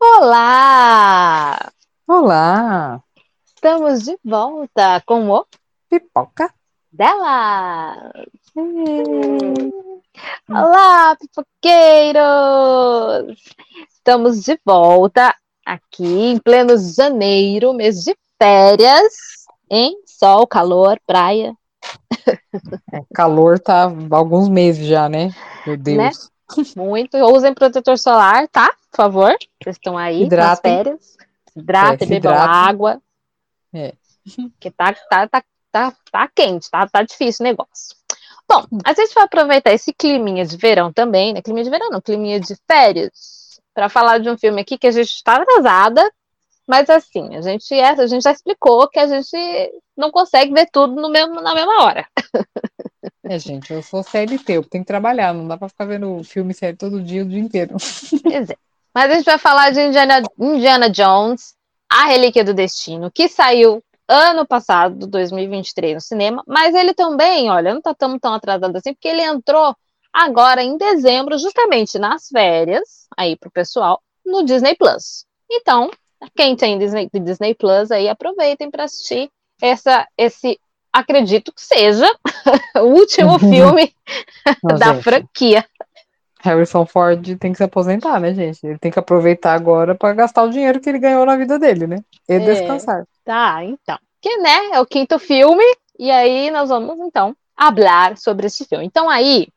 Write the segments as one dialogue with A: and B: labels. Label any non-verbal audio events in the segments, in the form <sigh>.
A: Olá!
B: Olá!
A: Estamos de volta com o
B: Pipoca
A: dela! Olá, pipoqueiros! Estamos de volta aqui em pleno janeiro, mês de férias, em sol, calor, praia.
B: É, calor tá há alguns meses já, né? Meu Deus. Né?
A: Muito. Usem protetor solar, tá? Por favor. Vocês estão aí Hidratem. nas férias. Hidratem, é, bebam água.
B: É.
A: Que tá, tá, tá, tá, tá quente, tá, tá difícil o negócio. Bom, a gente vai aproveitar esse climinha de verão também, né? Climinha de verão, não, climinha de férias, para falar de um filme aqui que a gente está atrasada, mas assim, a gente, é, a gente já explicou que a gente não consegue ver tudo no mesmo, na mesma hora. <laughs>
B: É, gente, eu sou CLT, eu tenho que trabalhar, não dá para ficar vendo filme série todo dia, o dia inteiro. <laughs>
A: Mas a gente vai falar de Indiana, Indiana Jones, A Relíquia do Destino, que saiu ano passado, 2023, no cinema, mas ele também, olha, não tá tão, tão atrasado assim, porque ele entrou agora em dezembro, justamente nas férias, aí pro pessoal, no Disney Plus. Então, quem tem Disney, Disney Plus aí, aproveitem para assistir essa, esse, acredito que seja, <laughs> o último filme <laughs> da gente. franquia.
B: Harrison Ford tem que se aposentar, né, gente? Ele tem que aproveitar agora para gastar o dinheiro que ele ganhou na vida dele, né? E é, descansar.
A: Tá, então. Que, né, é o quinto filme, e aí nós vamos, então, hablar sobre esse filme. Então, aí,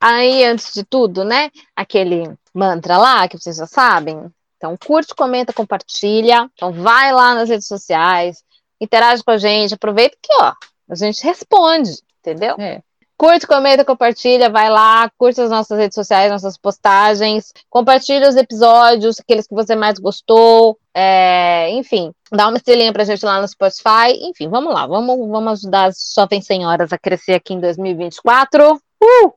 A: aí, antes de tudo, né, aquele mantra lá, que vocês já sabem. Então, curte, comenta, compartilha. Então, vai lá nas redes sociais, interage com a gente, aproveita que, ó, a gente responde, entendeu?
B: É.
A: Curte, comenta, compartilha, vai lá, curte as nossas redes sociais, nossas postagens, compartilha os episódios, aqueles que você mais gostou, é, enfim, dá uma estrelinha pra gente lá no Spotify, enfim, vamos lá, vamos, vamos ajudar as jovens senhoras a crescer aqui em 2024. Uh!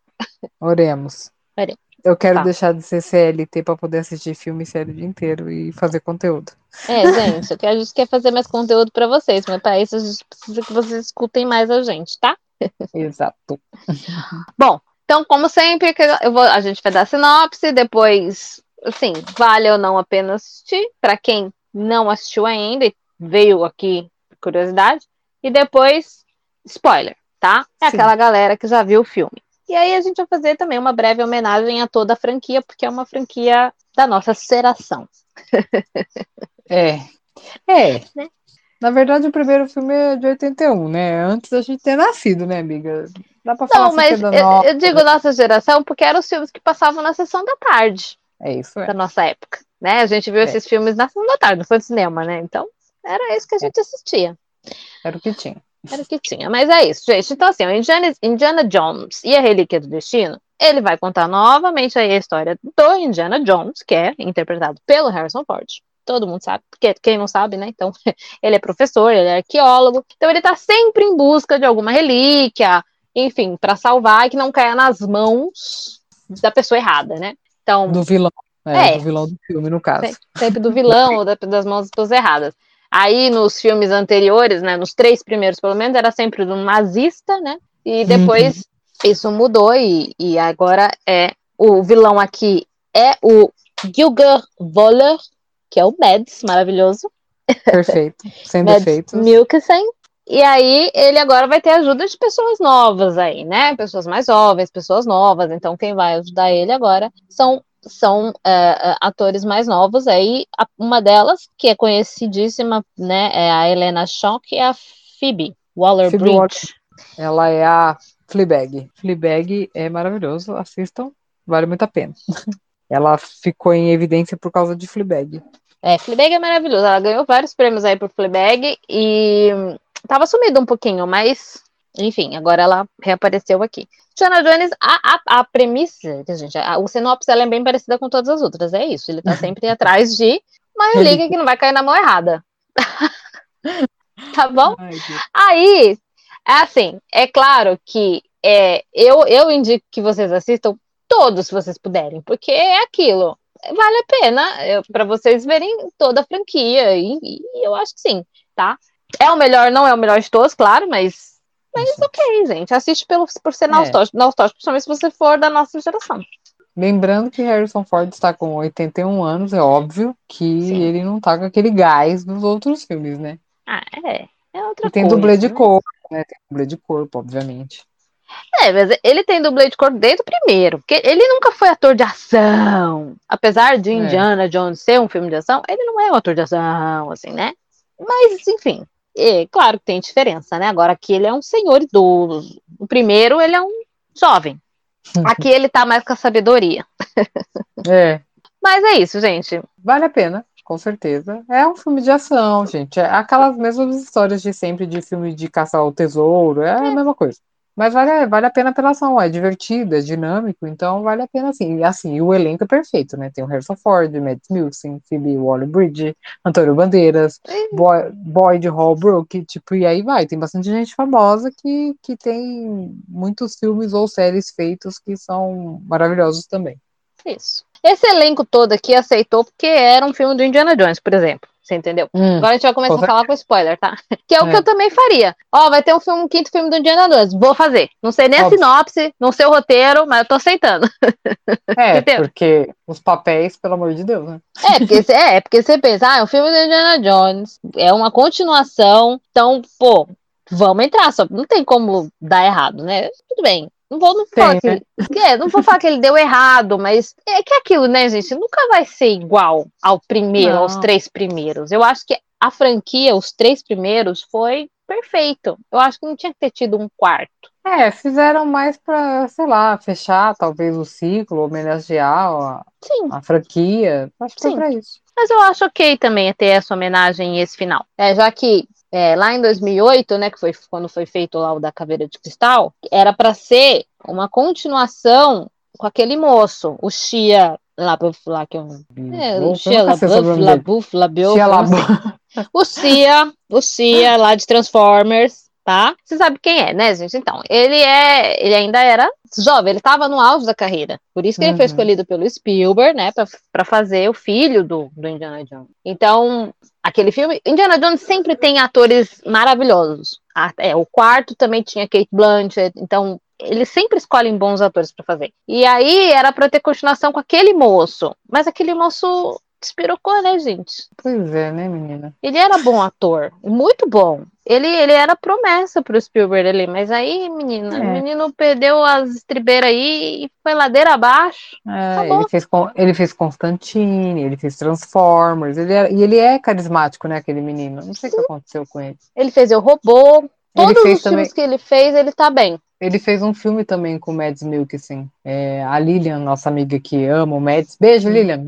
B: Oremos.
A: Oremos.
B: Eu quero tá. deixar de ser CLT para poder assistir filme e série o dia inteiro e fazer conteúdo.
A: É, gente, a gente quer fazer mais conteúdo para vocês, mas para isso a gente precisa que vocês escutem mais a gente, tá?
B: Exato. <laughs>
A: Bom, então, como sempre, eu vou, a gente vai dar sinopse, depois, assim, vale ou não a pena assistir, para quem não assistiu ainda e veio aqui curiosidade, e depois, spoiler, tá? É Sim. aquela galera que já viu o filme. E aí a gente vai fazer também uma breve homenagem a toda a franquia, porque é uma franquia da nossa geração.
B: é. É. Né? Na verdade, o primeiro filme é de 81, né? Antes da gente ter nascido, né, amiga? Dá pra falar
A: Não, mas eu, nossa... eu, digo nossa geração porque eram os filmes que passavam na sessão da tarde.
B: É isso, é.
A: Da nossa época. Né? A gente viu é. esses filmes na sessão da tarde, não foi no cinema, né? Então, era isso que a é. gente é. assistia.
B: Era o que tinha.
A: Era o que tinha. Mas é isso, gente. Então, assim, o Indiana, Indiana Jones e a Relíquia do Destino, ele vai contar novamente aí a história do Indiana Jones, que é interpretado pelo Harrison Ford todo mundo sabe, porque quem não sabe, né? Então, <laughs> ele é professor, ele é arqueólogo, então ele está sempre em busca de alguma relíquia, enfim, para salvar e que não caia nas mãos da pessoa errada, né? Então,
B: do vilão, é, é do vilão do filme, no caso.
A: Sempre do vilão ou das mãos das pessoas erradas. Aí, nos filmes anteriores, né, nos três primeiros, pelo menos, era sempre do nazista, né? E depois uhum. isso mudou e, e agora é o vilão aqui é o Gilger Voller, que é o Mads, maravilhoso.
B: Perfeito, <laughs> sem defeitos.
A: Mikkelsen. E aí ele agora vai ter ajuda de pessoas novas aí, né? Pessoas mais jovens, pessoas novas. Então quem vai ajudar ele agora são são uh, atores mais novos aí. Uma delas que é conhecidíssima, né? É a Helena Shaw, que é a Phoebe Waller-Bridge.
B: Ela é a Fleabag. Fleabag é maravilhoso, assistam, vale muito a pena. <laughs> Ela ficou em evidência por causa de Fleabag.
A: É, Fleabag é maravilhoso. Ela ganhou vários prêmios aí por Fleabag e tava sumida um pouquinho, mas enfim, agora ela reapareceu aqui. Tiana Jones, a, a, a premissa, gente, a, o sinopse ela é bem parecida com todas as outras, é isso. Ele tá <laughs> sempre atrás de uma relíquia que não vai cair na mão errada. <laughs> tá bom? Ai, Aí, é assim, é claro que é, eu, eu indico que vocês assistam todos, se vocês puderem, porque é aquilo vale a pena para vocês verem toda a franquia. E, e, eu acho que sim, tá? É o melhor, não é o melhor de todos, claro, mas. Mas ok, gente. Assiste pelo, por ser é. nostálgico, nostálgico, principalmente se você for da nossa geração.
B: Lembrando que Harrison Ford está com 81 anos, é óbvio que Sim. ele não tá com aquele gás dos outros filmes, né?
A: Ah, é. É outra
B: e tem
A: coisa,
B: dublê de né? corpo, né? Tem dublê de corpo, obviamente.
A: É, mas ele tem dublê de corpo desde o primeiro, porque ele nunca foi ator de ação. Apesar de é. Indiana é. Jones ser um filme de ação, ele não é um ator de ação, assim, né? Mas, enfim, é, claro que tem diferença, né? Agora aqui ele é um senhor idoso. O primeiro, ele é um jovem. Aqui ele tá mais com a sabedoria.
B: É.
A: Mas é isso, gente.
B: Vale a pena com certeza. É um filme de ação, gente. É aquelas mesmas histórias de sempre de filme de caçar o tesouro, é, é. a mesma coisa. Mas vale, vale a pena pela ação, é divertido, é dinâmico, então vale a pena sim. E assim, o elenco é perfeito, né? Tem o Harrison Ford, Matt Mikkelsen, Phoebe Waller-Bridge, Antônio Bandeiras, Boy, Boyd Holbrook, tipo, e aí vai. Tem bastante gente famosa que, que tem muitos filmes ou séries feitos que são maravilhosos também.
A: Isso. Esse elenco todo aqui aceitou porque era um filme do Indiana Jones, por exemplo. Você entendeu? Hum, Agora a gente vai começar a falar com spoiler, tá? <laughs> Que é o é. que eu também faria. Ó, vai ter um, filme, um quinto filme do Indiana Jones. Vou fazer. Não sei nem Óbvio. a sinopse, não sei o roteiro, mas eu tô aceitando. <laughs>
B: É, porque os papéis, pelo amor de Deus, né?
A: É, porque, é, porque você pensa, ah, é um filme do Indiana Jones, é uma continuação, então, pô, vamos entrar, só não tem como dar errado, né? Tudo bem. Não vou, não falar que, né? é, não vou falar que ele deu errado, mas é que é aquilo, né, gente? Nunca vai ser igual ao primeiro, não. aos três primeiros. Eu acho que a franquia, os três primeiros, foi perfeito. Eu acho que não tinha que ter tido um quarto.
B: É, fizeram mais para, sei lá, fechar talvez o ciclo, homenagear a, a franquia. Acho que Sim. foi pra isso.
A: Mas eu acho ok também ter essa homenagem e esse final. É, já que é, lá em 2008, né, que foi quando foi feito lá o da Caveira de Cristal, era para ser uma continuação com aquele moço, o Labuf, lá que eu é, o Xia Labuf, Labuf, Labuf, o Xia, o Xia lá de Transformers, tá? Você sabe quem é, né, gente? Então, ele é, ele ainda era jovem, ele estava no auge da carreira. Por isso que uhum. ele foi uhum. escolhido pelo Spielberg, né, para fazer o filho do, do Indiana Jones. Então, aquele filme, Indiana Jones sempre tem atores maravilhosos. É, o quarto também tinha Kate Blanchett, então eles sempre escolhem bons atores para fazer. E aí era para ter continuação com aquele moço, mas aquele moço despirocou, né, gente?
B: Pois é, né, menina?
A: Ele era bom ator, muito bom. Ele, ele era promessa pro Spielberg ali, mas aí, menina, é. o menino perdeu as estribeiras aí e foi ladeira abaixo.
B: É, ele, fez, ele fez Constantine, ele fez Transformers, ele era, e ele é carismático, né, aquele menino. Não sei o que aconteceu com ele.
A: Ele fez O Robô, Todos os também... filmes que ele fez, ele tá bem.
B: Ele fez um filme também com o Mads Mikkelsen. É, a Lilian, nossa amiga que ama o Mads. Beijo, Lilian.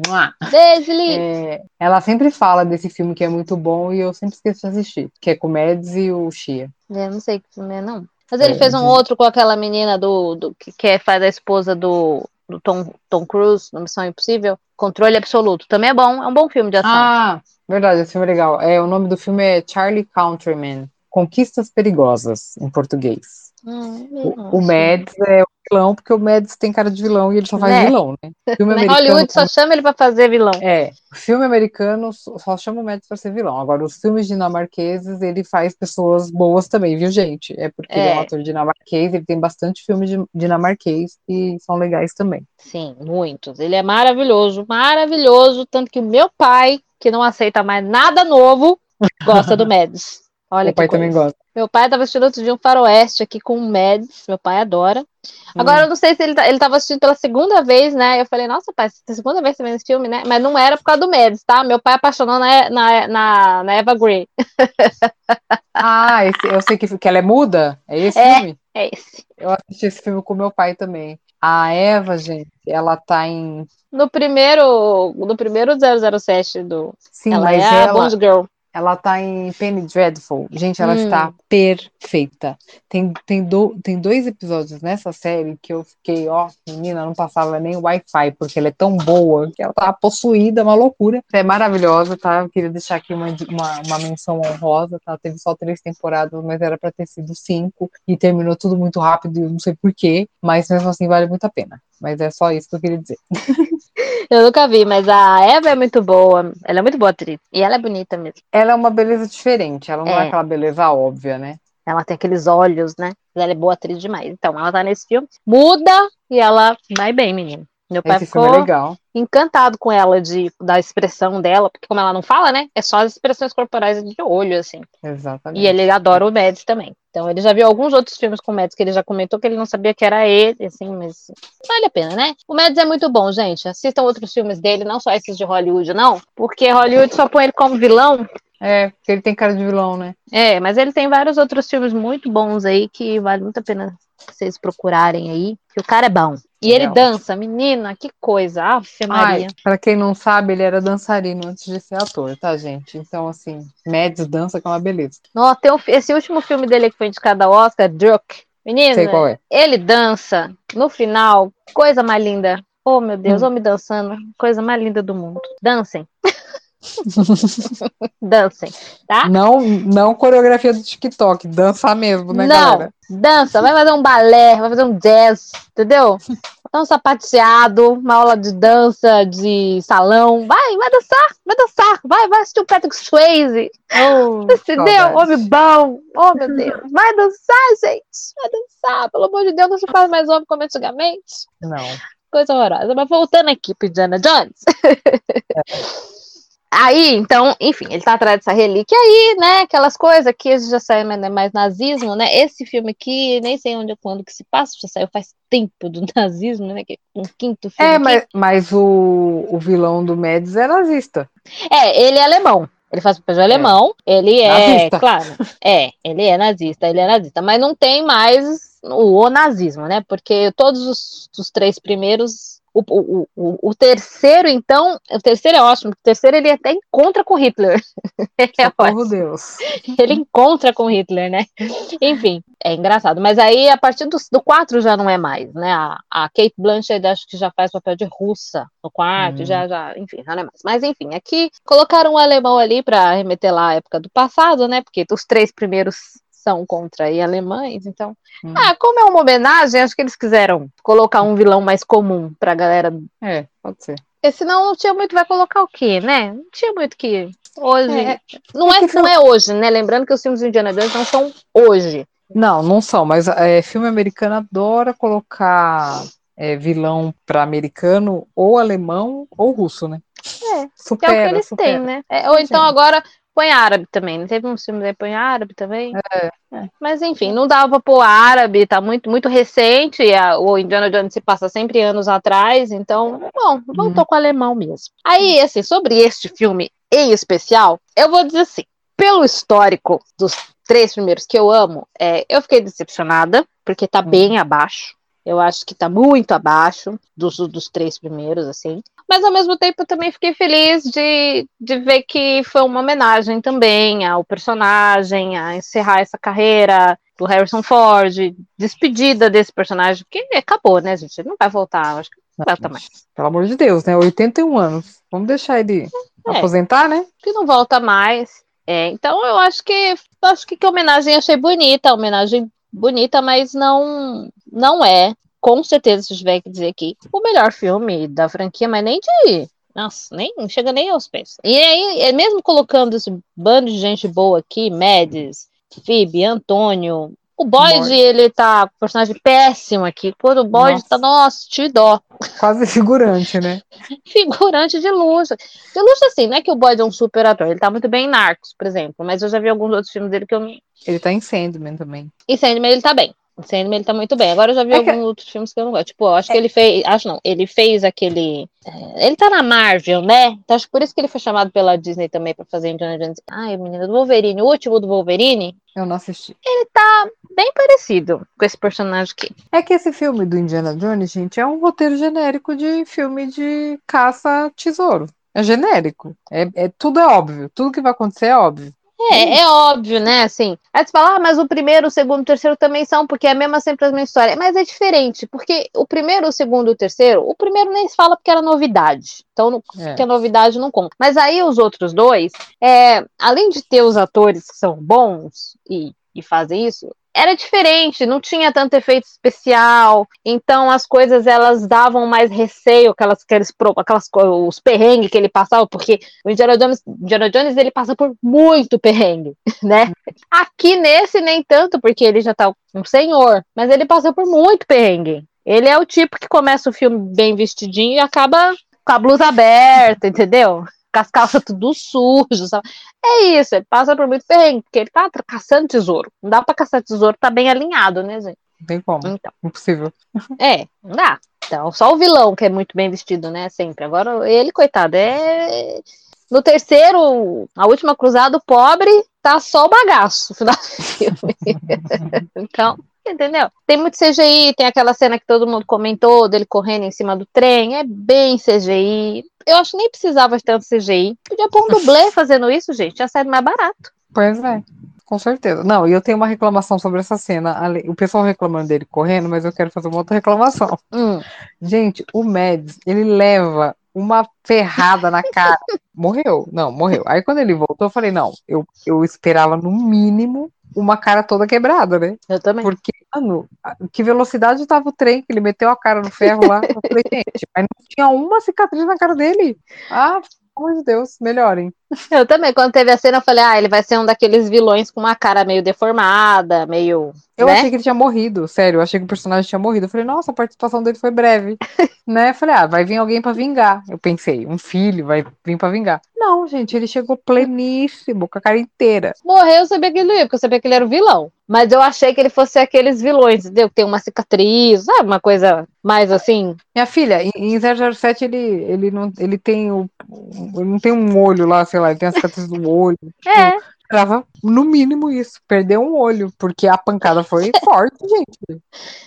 A: Beijo, Lilian. É,
B: ela sempre fala desse filme que é muito bom e eu sempre esqueço de assistir. Que é com o Mads e o Shia.
A: Eu não sei que filme é, não. Mas ele é, fez um de... outro com aquela menina do, do que quer faz a esposa do, do Tom, Tom Cruise, no Missão Impossível. Controle Absoluto. Também é bom, é um bom filme de ação.
B: Ah, verdade, esse filme é legal. É, o nome do filme é Charlie Countryman. Conquistas Perigosas, em português.
A: Hum,
B: o, o Mads é o vilão, porque o Mads tem cara de vilão e ele só faz
A: é.
B: vilão, né?
A: Hollywood só chama ele para fazer vilão.
B: É, o filme americano só chama o Mads para ser vilão. Agora, os filmes dinamarqueses, ele faz pessoas boas também, viu, gente? É porque é. ele é um ator dinamarquês, ele tem bastante filme de dinamarquês e são legais também.
A: Sim, muitos. Ele é maravilhoso, maravilhoso, tanto que o meu pai, que não aceita mais nada novo, gosta do <laughs> Mads. Olha
B: meu pai
A: coisa.
B: também gosta.
A: Meu pai estava assistindo outro dia um faroeste aqui com o Mads, meu pai adora. Agora, hum. eu não sei se ele, tá, ele tava assistindo pela segunda vez, né? Eu falei, nossa, pai, é segunda vez que você vê esse filme, né? Mas não era por causa do Mads, tá? Meu pai apaixonou na, na, na, na Eva Grey. <laughs>
B: ah, esse, eu sei que, que ela é muda? É esse
A: é,
B: filme?
A: É esse.
B: Eu assisti esse filme com meu pai também. A Eva, gente, ela tá em.
A: No primeiro, no primeiro 007 do.
B: Sim,
A: ela
B: mas
A: é
B: ela,
A: a Bond Girl.
B: Ela tá em Penny Dreadful. Gente, ela hum. está perfeita. Tem, tem, do, tem dois episódios nessa série que eu fiquei, ó, menina, não passava nem Wi-Fi, porque ela é tão boa que ela tá possuída, uma loucura. É maravilhosa, tá? Eu queria deixar aqui uma, uma, uma menção honrosa, tá? Teve só três temporadas, mas era pra ter sido cinco, e terminou tudo muito rápido, eu não sei porquê, mas mesmo assim vale muito a pena. Mas é só isso que eu queria dizer. <laughs>
A: Eu nunca vi, mas a Eva é muito boa. Ela é muito boa atriz. E ela é bonita mesmo.
B: Ela é uma beleza diferente. Ela não é, é aquela beleza óbvia, né?
A: Ela tem aqueles olhos, né? Ela é boa atriz demais. Então, ela tá nesse filme, muda e ela vai bem, menino. Meu pai
B: Esse filme
A: ficou
B: é legal.
A: encantado com ela, de, da expressão dela, porque como ela não fala, né? Da expressão dela, porque como ela não fala, né? É só as expressões corporais de olho, assim.
B: Exatamente.
A: E ele adora o Mads também. Então ele já viu alguns outros filmes com o Mads que ele já comentou que ele não sabia que era ele, assim, mas vale a pena, né? O Mads é muito bom, gente. Assistam outros filmes dele, não só esses de Hollywood, não, porque Hollywood só põe ele como vilão.
B: É, porque ele tem cara de vilão, né?
A: É, mas ele tem vários outros filmes muito bons aí que vale muito a pena vocês procurarem aí, que o cara é bom. E ele
B: Legal.
A: dança, menina, que coisa. Ave Maria.
B: Ai, pra quem não sabe, ele era dançarino antes de ser ator, tá, gente? Então, assim, Mads dança que é uma beleza.
A: Nossa, tem um esse último filme dele que foi indicado ao Oscar, Druk. Menina,
B: Sei qual é.
A: ele dança no final, coisa mais linda. Oh, meu Deus,
B: Hum.
A: homem dançando, coisa mais linda do mundo. Dancem. <laughs> <laughs> Dancem, tá?
B: Não, não coreografia do TikTok, dança mesmo, né,
A: Não,
B: galera?
A: dança, vai fazer um balé, vai fazer um jazz, entendeu? Dá um sapateado, uma aula de dança, de salão. Vai, vai dançar, vai dançar, vai, vai assistir o Patrick Swayze.
B: Oh,
A: Entendeu? Homem bom. Oh, meu Deus. Vai dançar, gente. Vai dançar. Pelo amor de Deus, não se faz mais homem como antigamente.
B: Não.
A: Coisa horrorosa. Mas voltando aqui pro Indiana Jones. <laughs> Aí, então, enfim, ele tá atrás dessa relíquia aí, né? Aquelas coisas que já saiu mais, mais nazismo, né? Esse filme aqui, nem sei onde quando que se passa, já saiu faz tempo do <laughs> nazismo, né? Que é um quinto filme.
B: É, mas, mas o, o vilão do Mads é nazista.
A: É, ele é alemão. Ele faz papel de alemão. Ele é,
B: Nazista.
A: claro. É, ele é nazista, ele é nazista. Mas não tem mais o, o nazismo, né? Porque todos os, os três primeiros. O, o, o, o terceiro, então. O terceiro é ótimo. O terceiro ele até encontra com Hitler. <laughs> É ótimo.
B: Deus.
A: Ele encontra com Hitler, né? Enfim, é engraçado. Mas aí, a partir do, do 4 já não é mais, né? A, a Kate Blanchett acho que já faz papel de russa no quarto,
B: Hum.
A: já, já, enfim, já não é mais. Mas enfim, aqui colocaram um alemão ali para remeter lá à época do passado, né? Porque os três primeiros são contra aí alemães, então.
B: Hum.
A: Ah, como é uma homenagem, acho que eles quiseram colocar um vilão mais comum pra galera.
B: É, pode ser.
A: Porque senão não tinha muito, vai colocar o quê, né? Não tinha muito que. Hoje.
B: É,
A: não,
B: é
A: é,
B: que
A: não é hoje, né? Lembrando que os filmes do Indiana Jones não são hoje.
B: Não, não são, mas é, filme americano adora colocar é, vilão pra americano ou alemão ou russo, né?
A: É,
B: Supera,
A: que é o que eles
B: supera.
A: têm, né? É, ou então agora põe árabe também. Não teve um filme aí põe árabe também?
B: É,
A: Mas enfim, não dava pra pôr árabe, tá muito, muito recente. e a- o Indiana Jones se passa sempre anos atrás, então, bom, voltou
B: Uhum.
A: com o alemão mesmo. Aí, assim, sobre este filme em especial, eu vou dizer assim: pelo histórico dos três primeiros que eu amo, é, eu fiquei decepcionada, porque tá
B: Uhum.
A: bem abaixo. Eu acho que tá muito abaixo dos, dos três primeiros, assim. Mas ao mesmo tempo também fiquei feliz de, de ver que foi uma homenagem também ao personagem, a encerrar essa carreira do Harrison Ford, despedida desse personagem, porque acabou, né, gente? Ele não vai voltar, acho que não vai voltar mais.
B: Pelo amor de Deus, né? 81 anos. Vamos deixar ele
A: É.
B: aposentar, né?
A: Que não volta mais. É, então eu acho que acho que, que a homenagem achei bonita, a homenagem bonita, mas não não é, com certeza, se eu tiver que dizer aqui, o melhor filme da franquia, mas nem de. Nossa, nem não chega nem aos pés. E aí, é mesmo colocando esse bando de gente boa aqui, Mads, Phoebe, Antônio. O Boyd,
B: Boyd.
A: ele tá um personagem péssimo aqui. Quando o Boyd
B: Nossa.
A: tá, nossa, te dó.
B: Quase figurante, né? <laughs>
A: Figurante de luxo. De luxo, assim, não é que o Boyd é um super ator. Ele tá muito bem em Narcos, por exemplo. Mas eu já vi alguns outros filmes dele que eu.
B: Ele tá em Sandman também.
A: Em Sandman ele tá bem. Em Sandman ele tá muito bem. Agora eu já vi
B: É que-
A: alguns outros filmes que eu não gosto. Tipo, eu acho que ele fez. Acho não. Ele fez aquele. é, Ele tá na Marvel, né? Então acho que por isso que ele foi chamado pela Disney também pra fazer Indiana Jones. Ai, menina, do Wolverine. O último do Wolverine.
B: Eu não assisti.
A: Bem parecido com esse personagem aqui.
B: É que esse filme do Indiana Jones, gente, é um roteiro genérico de filme de caça-tesouro. É genérico. É, é- tudo é óbvio. Tudo que vai acontecer é óbvio.
A: É, é óbvio, né? Assim, aí você fala, ah, mas o primeiro, o segundo, o terceiro também são, porque é a mesma sempre a mesma história. Mas é diferente, porque o primeiro, o segundo e o terceiro, o primeiro nem se fala porque era novidade. Então, não-
B: É.
A: porque a novidade não conta. Mas aí os outros dois, é, além de ter os atores que são bons e, e fazem isso, era diferente, não tinha tanto efeito especial, então as coisas elas davam mais receio, aquelas, aqueles, aquelas os perrengues que ele passava, porque o Indiana Jones, Indiana Jones ele passa por muito perrengue, <laughs> né? Aqui nesse nem tanto, porque ele já tá um senhor, mas ele passa por muito perrengue. Ele é o tipo que começa o filme bem vestidinho e acaba com a blusa aberta, entendeu? Com as calças tudo sujas, sabe? É isso, ele passa por muito perrengue, porque ele tá caçando tesouro. Não dá pra caçar tesouro, tá bem alinhado, né, gente?
B: Não tem como.
A: Então.
B: Impossível. <laughs>
A: É, não dá. Então, só o vilão que é muito bem vestido, né? Sempre. Agora, ele, coitado, é. No terceiro, a última cruzada, o pobre tá só o bagaço no final do filme. <laughs> então, entendeu? Tem muito CGI, tem aquela cena que todo mundo comentou dele correndo em cima do trem, é bem CGI. Eu acho que nem precisava de tanto CGI. Podia pôr um dublê fazendo isso, gente, ia sair mais barato.
B: Pois é. Com certeza. Não, e eu tenho uma reclamação sobre essa cena. O pessoal reclamando dele correndo, mas eu quero fazer uma outra reclamação.
A: Hum.
B: Gente, o Mads, ele leva uma ferrada na cara. morreu. Não, morreu. Aí quando ele voltou, eu falei, não, eu, eu esperava no mínimo uma cara toda quebrada, né?
A: Eu também.
B: Porque, mano, que velocidade tava o trem que ele meteu a cara no ferro lá. Eu falei, <laughs> gente, mas não tinha uma cicatriz na cara dele. Ah, pelo amor de Deus, melhorem.
A: Eu também, quando teve a cena, eu falei, ah, ele vai ser um daqueles vilões com uma cara meio deformada, meio.
B: Eu
A: né?
B: achei que ele tinha morrido, sério, eu achei que o personagem tinha morrido. Eu falei, nossa, a participação dele foi breve. <laughs> né? Eu falei, ah, vai vir alguém pra vingar. Eu pensei, um filho vai vir pra vingar. Não, gente, ele chegou pleníssimo, com a cara inteira.
A: Morreu, eu sabia que ele ia, porque eu sabia que ele era o vilão. Mas eu achei que ele fosse aqueles vilões, entendeu? Que tem uma cicatriz, sabe? Uma coisa mais assim.
B: Minha filha, em- em 007 ele, ele, não, ele tem o. Ele não tem um olho lá, sei lá, ele tem a cicatriz do olho. <laughs>
A: É.
B: Esperava no mínimo isso, perdeu um olho, porque a pancada foi forte, gente.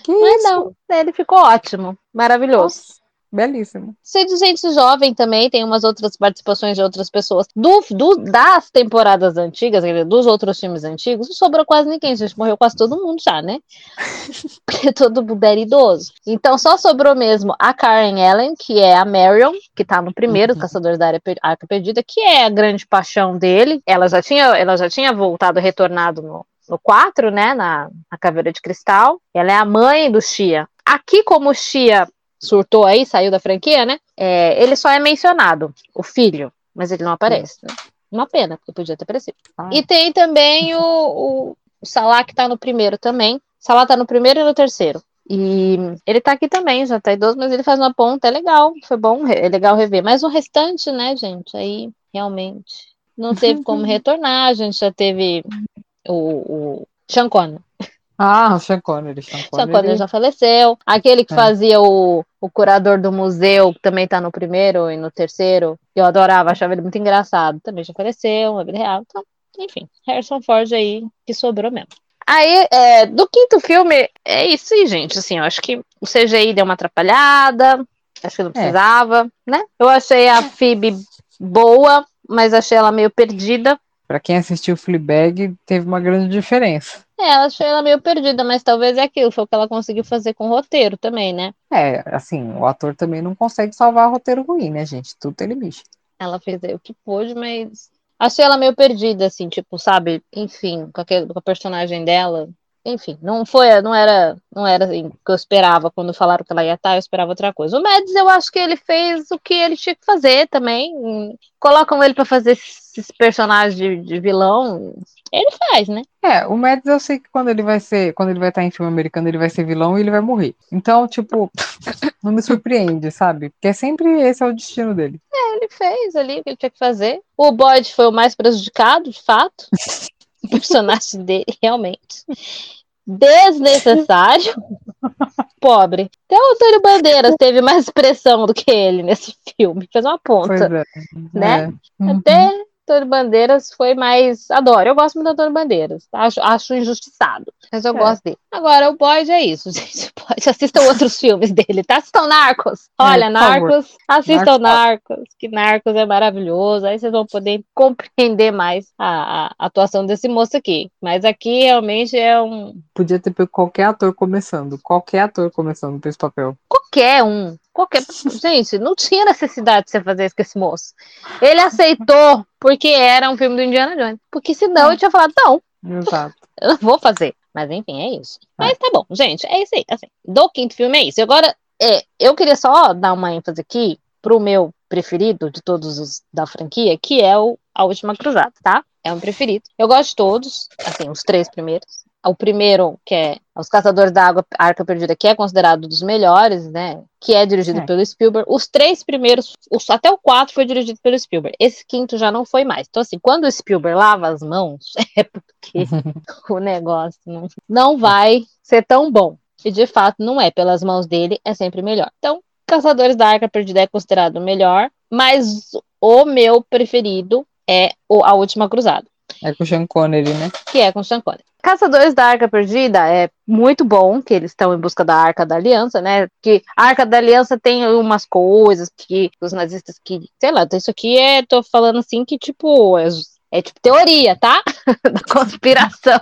B: Que
A: Mas
B: isso?
A: não, ele ficou ótimo, maravilhoso.
B: Nossa, belíssimo.
A: Sei de gente jovem também, tem umas outras participações de outras pessoas. Do, do- das temporadas antigas, dos outros filmes antigos, não sobrou quase ninguém, gente. Morreu quase todo mundo já, né? <laughs> Porque todo mundo era idoso. Então só sobrou mesmo a Karen Ellen, que é a Marion, que tá no primeiro,
B: Uhum.
A: Caçadores da Arca Perdida, que é a grande paixão dele. Ela já tinha, ela já tinha voltado, retornado no, no 4, né? Na, na Caveira de Cristal. Ela é a mãe do Shia. Aqui, como o Shia surtou aí, saiu da franquia, né? É, ele só é mencionado, o filho, mas ele não aparece. né? Uma pena, porque podia ter aparecido.
B: Ah,
A: E tem também o, o, o Salah que tá no primeiro também. Salah tá no primeiro e no terceiro. E ele tá aqui também, já tá idoso, mas ele faz uma ponta, é legal, foi bom, é legal rever. Mas o restante, né, gente, aí realmente não teve <laughs> como retornar, a gente já teve o, o Sean Connery.
B: Ah, o Sean Connery. Sean
A: Sean
B: Connery.
A: Connery já faleceu. Aquele que
B: É.
A: fazia o, o curador do museu, que também tá no primeiro e no terceiro, que eu adorava, achava ele muito engraçado, também já faleceu, na vida real. Então, enfim, Harrison Ford aí, que sobrou mesmo. Aí, é, do quinto filme, é isso aí, gente. Assim, eu acho que o CGI deu uma atrapalhada, acho que não precisava, né? Eu achei a Phoebe boa, mas achei ela meio perdida.
B: Pra quem assistiu Fleabag, teve uma grande diferença.
A: É, eu achei ela meio perdida, mas talvez é aquilo, foi o que ela conseguiu fazer com o roteiro também, né?
B: É, assim, o ator também não consegue salvar roteiro ruim, né, gente? Tudo tem limite.
A: Ela fez o que pôde, mas achei ela meio perdida, assim, tipo, sabe? Enfim, com, aquele, com a personagem dela. Enfim, não foi, não era, não era assim, o que eu esperava quando falaram que ela ia estar, eu esperava outra coisa. O Mads, eu acho que ele fez o que ele tinha que fazer também. Colocam ele pra fazer esses personagens de, de vilão, ele faz, né?
B: É, o Mads eu sei que quando ele vai ser, quando ele vai estar em filme americano, ele vai ser vilão e ele vai morrer. Então, tipo, <laughs> não me surpreende, sabe? Porque é sempre esse é o destino dele.
A: Ele fez ali o que ele tinha que fazer. O Boyd foi o mais prejudicado, de fato. <laughs> o personagem dele, realmente. Desnecessário. <laughs> Pobre. Até o Antônio Bandeiras teve mais expressão do que ele nesse filme. Fez uma ponta.
B: é.
A: né?
B: É. Uhum.
A: Até Antônio Bandeiras foi mais. Adoro. Eu gosto muito do Antônio Bandeiras. tá? Acho, acho injustiçado. Mas eu
B: É.
A: gosto dele. Agora, o Boyd é isso, <laughs> gente. O Boyd, assistam outros <laughs> filmes dele, tá? Assistam Narcos. Olha,
B: É, por favor.
A: Narcos. Assistam
B: Narcos.
A: Narcos. Que Narcos é maravilhoso. Aí vocês vão poder compreender mais a, a atuação desse moço aqui. Mas aqui realmente é um.
B: Podia ter pego qualquer ator começando, qualquer ator começando pra esse papel.
A: Qualquer um. Qualquer. Gente, não tinha necessidade de você fazer isso com esse moço. Ele aceitou porque era um filme do Indiana Jones. Porque senão eu tinha falado, não,
B: Exato. <laughs>
A: eu vou fazer. Mas enfim, é isso. Mas tá bom, gente, é isso aí. Assim, do quinto filme é isso. Agora, é, eu queria só dar uma ênfase aqui pro meu preferido de todos os da franquia, que é o A Última Cruzada, tá? É um preferido. Eu gosto de todos, assim, os três primeiros. O primeiro, que é Os Caçadores da Água, Arca Perdida, que é considerado dos melhores, né? Que é dirigido
B: É.
A: pelo Spielberg. Os três primeiros, os- até o quatro foi dirigido pelo Spielberg. Esse quinto já não foi mais. Então, assim, quando o Spielberg lava as mãos, <laughs> é porque <laughs> o negócio não, não vai ser tão bom. E de fato não é. Pelas mãos dele é sempre melhor. Então, Caçadores da Arca Perdida é considerado o melhor, mas o meu preferido é o A Última Cruzada
B: É com o Sean Connery, né?
A: que é com Sean Connery. Caçadores da Arca Perdida é muito bom, que eles estão em busca da Arca da Aliança, né? Que a Arca da Aliança tem umas coisas que os nazistas que, sei lá, isso aqui é, tô falando assim que tipo é, é tipo teoria, tá? <laughs> da conspiração.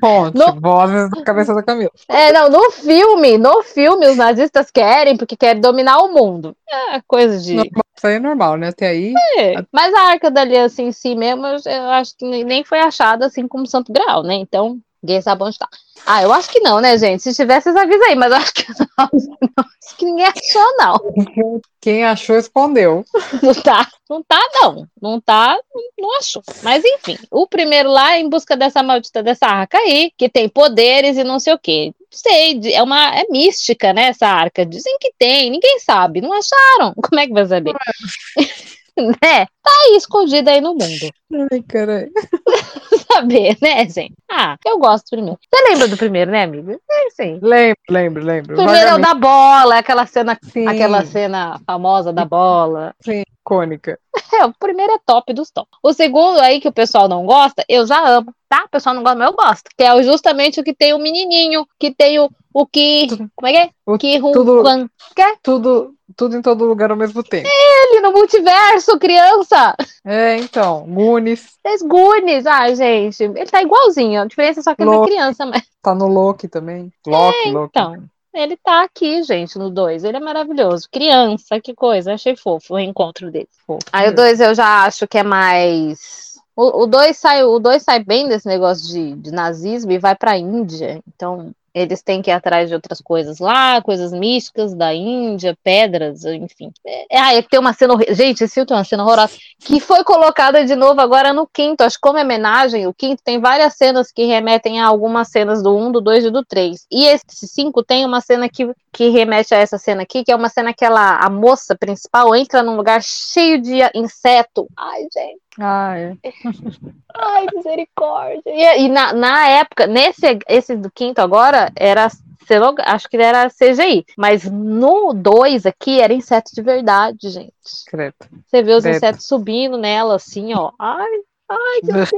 B: Fonte,
A: No-
B: vozes da cabeça da Camila.
A: É, não, no filme, no filme os nazistas querem porque querem dominar o mundo. É coisa de
B: Normal, Isso aí é normal, né? Até aí,
A: É, Mas a Arca da Aliança em si mesmo, eu, eu acho que nem foi achada assim como Santo Grau, né? Então, ninguém sabe onde tá. Ah, eu acho que não, né, gente? Se tivesse, vocês avisam aí, mas eu acho que <laughs> não. acho que ninguém achou, não.
B: quem achou escondeu. <laughs>
A: Não tá, não tá, não. Não tá, não achou. Mas enfim, o primeiro lá é em busca dessa maldita dessa arca aí, que tem poderes e não sei o quê. Não sei, é uma é mística, né, essa arca. Dizem que tem, ninguém sabe, não acharam. <laughs> Como é que vai saber? né? Tá aí escondida aí no mundo.
B: Ai, caralho.
A: Saber, né, gente? Ah, eu gosto do primeiro. Você lembra do primeiro, né, amiga? É, sim.
B: Lembro, lembro, lembro.
A: Primeiro é o da bola, aquela cena,
B: Sim,
A: aquela cena famosa da bola.
B: sim, icônica.
A: É, o primeiro é top dos top. O segundo aí que o pessoal não gosta, eu já amo, tá? O pessoal não gosta, mas eu gosto. Que é justamente o que tem o menininho, que tem o, o que.
B: Tudo-
A: Como é que é?
B: o-
A: que
B: tudo-
A: Kwan.
B: Tudo, tudo em todo lugar ao mesmo tempo.
A: Ele no multiverso, criança!
B: É, então,
A: Fez Goonies. Ai, gente, ele tá igualzinho. A diferença é só que ele é
B: Loki.
A: criança, mas.
B: tá no Loki também. Loki, Loki.
A: Então, ele tá aqui, gente, no 2. Ele é maravilhoso. Criança, que coisa. Achei fofo o reencontro dele.
B: Pô,
A: Aí o 2 eu já acho que é mais. O 2 sai, o dois sai bem desse negócio de, de nazismo e vai pra Índia. Então, eles têm que ir atrás de outras coisas lá, coisas místicas da Índia, pedras, enfim. É, ah, é que tem uma cena. Gente, esse filme tem uma cena horrorosa. Que foi colocada de novo agora no quinto. Acho que como homenagem, o quinto tem várias cenas que remetem a algumas cenas do 1, do 2 e do 3. E esse 5 tem uma cena que, que remete a essa cena aqui, que é uma cena que ela, a moça principal entra num lugar cheio de inseto. Ai, gente.
B: É.
A: Ai, misericórdia. E, e na, na época, nesse esse do quinto agora, era acho que era CGI. Mas no 2 aqui era inseto de verdade, gente.
B: Credo.
A: Você vê os
B: Credo.
A: insetos subindo nela, assim, ó. Ai, ai, meu Deus,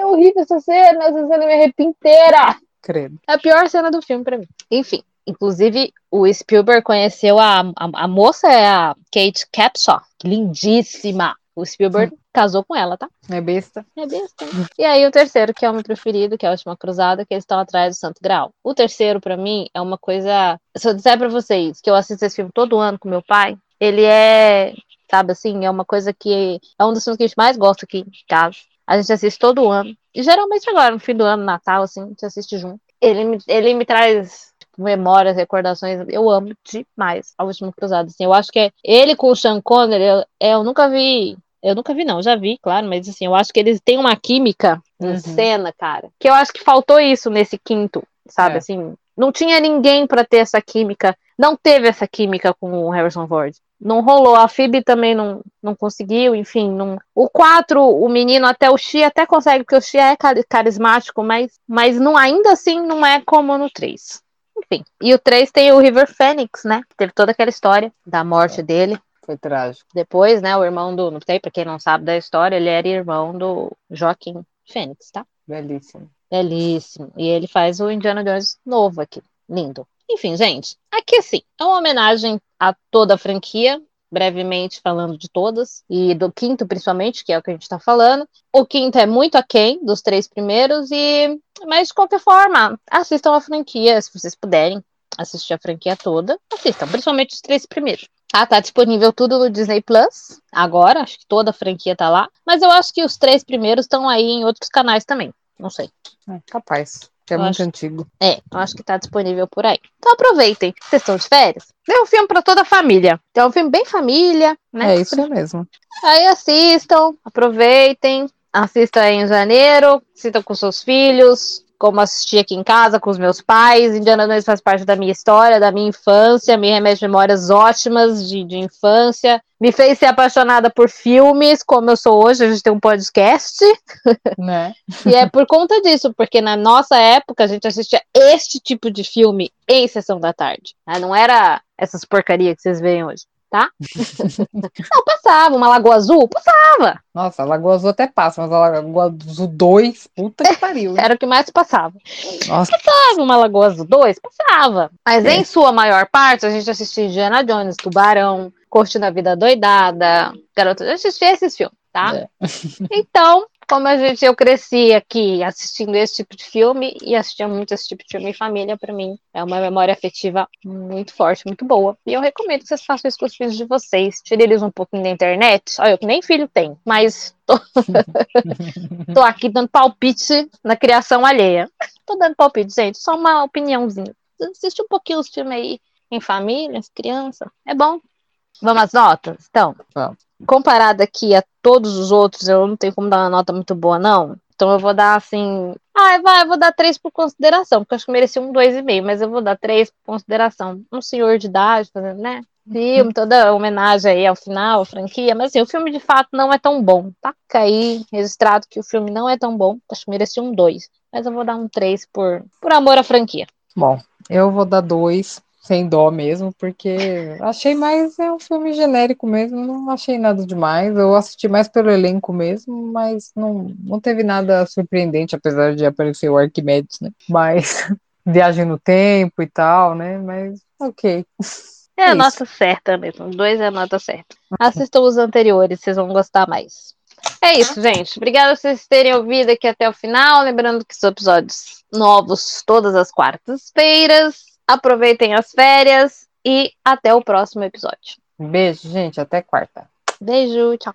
A: é horrível essa cena. Essa cena me arrepia inteira.
B: Credo.
A: É a pior cena do filme pra mim. Enfim, inclusive o Spielberg conheceu a, a, a moça, é a Kate Capshaw, lindíssima. O Spielberg casou com ela, tá?
B: É besta.
A: É besta. né? E aí o terceiro, que é o meu preferido, que é a Última Cruzada, que eles estão atrás do Santo Grau. O terceiro, pra mim, é uma coisa... Se eu disser pra vocês que eu assisto esse filme todo ano com meu pai, ele é, sabe assim, é uma coisa que... É um dos filmes que a gente mais gosta aqui em casa. A gente assiste todo ano. E geralmente agora, no fim do ano, Natal, assim, a gente assiste junto. Ele me, ele me traz tipo, memórias, recordações. Eu amo demais a Última Cruzada. Assim, eu acho que é ele com o Sean Connery, eu, eu nunca vi. Eu nunca vi, não, já vi, claro, mas assim, eu acho que eles têm uma química em
B: Uhum.
A: cena, cara. Que eu acho que faltou isso nesse quinto, sabe?
B: É.
A: Assim, não tinha ninguém pra ter essa química. Não teve essa química com o Harrison Ford. Não rolou. A Phoebe também não, não conseguiu, enfim. Não... O 4, o menino, até o Xi até consegue, porque o Xi é cari- carismático, mas, mas não, ainda assim não é como no 3. Enfim. E o 3 tem o River Phoenix, né? Teve toda aquela história da morte dele.
B: Foi trágico.
A: Depois, né, o irmão do. Não sei, pra quem não sabe da história, ele era irmão do Joaquim Fênix, tá?
B: Belíssimo.
A: Belíssimo. E ele faz o Indiana Jones novo aqui. Lindo. Enfim, gente, aqui assim, é uma homenagem a toda a franquia, brevemente falando de todas, e do quinto principalmente, que é o que a gente tá falando. O quinto é muito aquém dos três primeiros, e mas de qualquer forma, assistam a franquia, se vocês puderem assistir a franquia toda, assistam, principalmente os três primeiros. Ah, tá disponível tudo no Disney Plus agora, acho que toda a franquia tá lá, mas eu acho que os três primeiros estão aí em outros canais também, não sei.
B: É, capaz. Que é
A: Eu
B: muito
A: acho-
B: antigo.
A: É, eu acho que tá disponível por aí. Então aproveitem. Vocês estão de férias? É um filme pra toda a família. Então, é um filme bem família, né?
B: É isso mesmo.
A: Aí assistam, aproveitem, assistam aí em janeiro, assistam com seus filhos, como assistir aqui em casa com os meus pais. Indiana Jones faz parte da minha história, da minha infância, me remete memórias ótimas de, de infância. Me fez ser apaixonada por filmes, como eu sou hoje. A gente tem um podcast.
B: Né?
A: e é por conta disso, porque na nossa época a gente assistia este tipo de filme em sessão da tarde. Né? Não era essas porcarias que vocês veem hoje tá? não, passava. Uma Lagoa Azul? Passava.
B: Nossa, a Lagoa Azul até passa, mas a Lagoa Azul 2, puta que pariu.
A: Era o que mais passava. Nossa. Passava uma Lagoa Azul 2? Passava. Mas é. em sua maior parte, a gente assistia Indiana Jones, Tubarão, Curtindo a Vida Doidada, Garota... Eu assistia esses filmes, tá? É. Então, como a gente, eu cresci aqui assistindo esse tipo de filme e assistia muito esse tipo de filme em família, para mim é uma memória afetiva muito forte, muito boa. E eu recomendo que vocês façam isso com os filhos de vocês. Tire eles um pouquinho da internet. Olha, eu que nem filho tenho, mas tô, <laughs> tô aqui dando palpite na criação alheia. tô dando palpite, gente, só uma opiniãozinha. Assiste um pouquinho os filmes aí em família, crianças. É bom. Vamos às notas? Então. Vamos comparado aqui a todos os outros, eu não tenho como dar uma nota muito boa, não. Então eu vou dar assim. Ah, vai, eu vou dar três por consideração, porque eu acho que merecia um dois e meio, mas eu vou dar três por consideração. Um senhor de idade, fazendo, né? Filme, toda homenagem aí ao final, franquia, mas assim, o filme de fato não é tão bom. Tá aí registrado que o filme não é tão bom. Acho que merecia um dois. Mas eu vou dar um três por, por amor à franquia.
B: Bom, eu vou dar dois sem dó mesmo, porque achei mais é um filme genérico mesmo, não achei nada demais. Eu assisti mais pelo elenco mesmo, mas não, não teve nada surpreendente, apesar de aparecer o Arquimedes, né? Mas <laughs> viagem no tempo e tal, né? Mas ok.
A: É a nota certa mesmo. Dois é a nota certa. Assistam os anteriores, vocês vão gostar mais. É isso, gente. Obrigada por vocês terem ouvido aqui até o final. Lembrando que são episódios novos todas as quartas-feiras aproveitem as férias e até o próximo episódio.
B: Beijo, gente. Até quarta.
A: Beijo, tchau.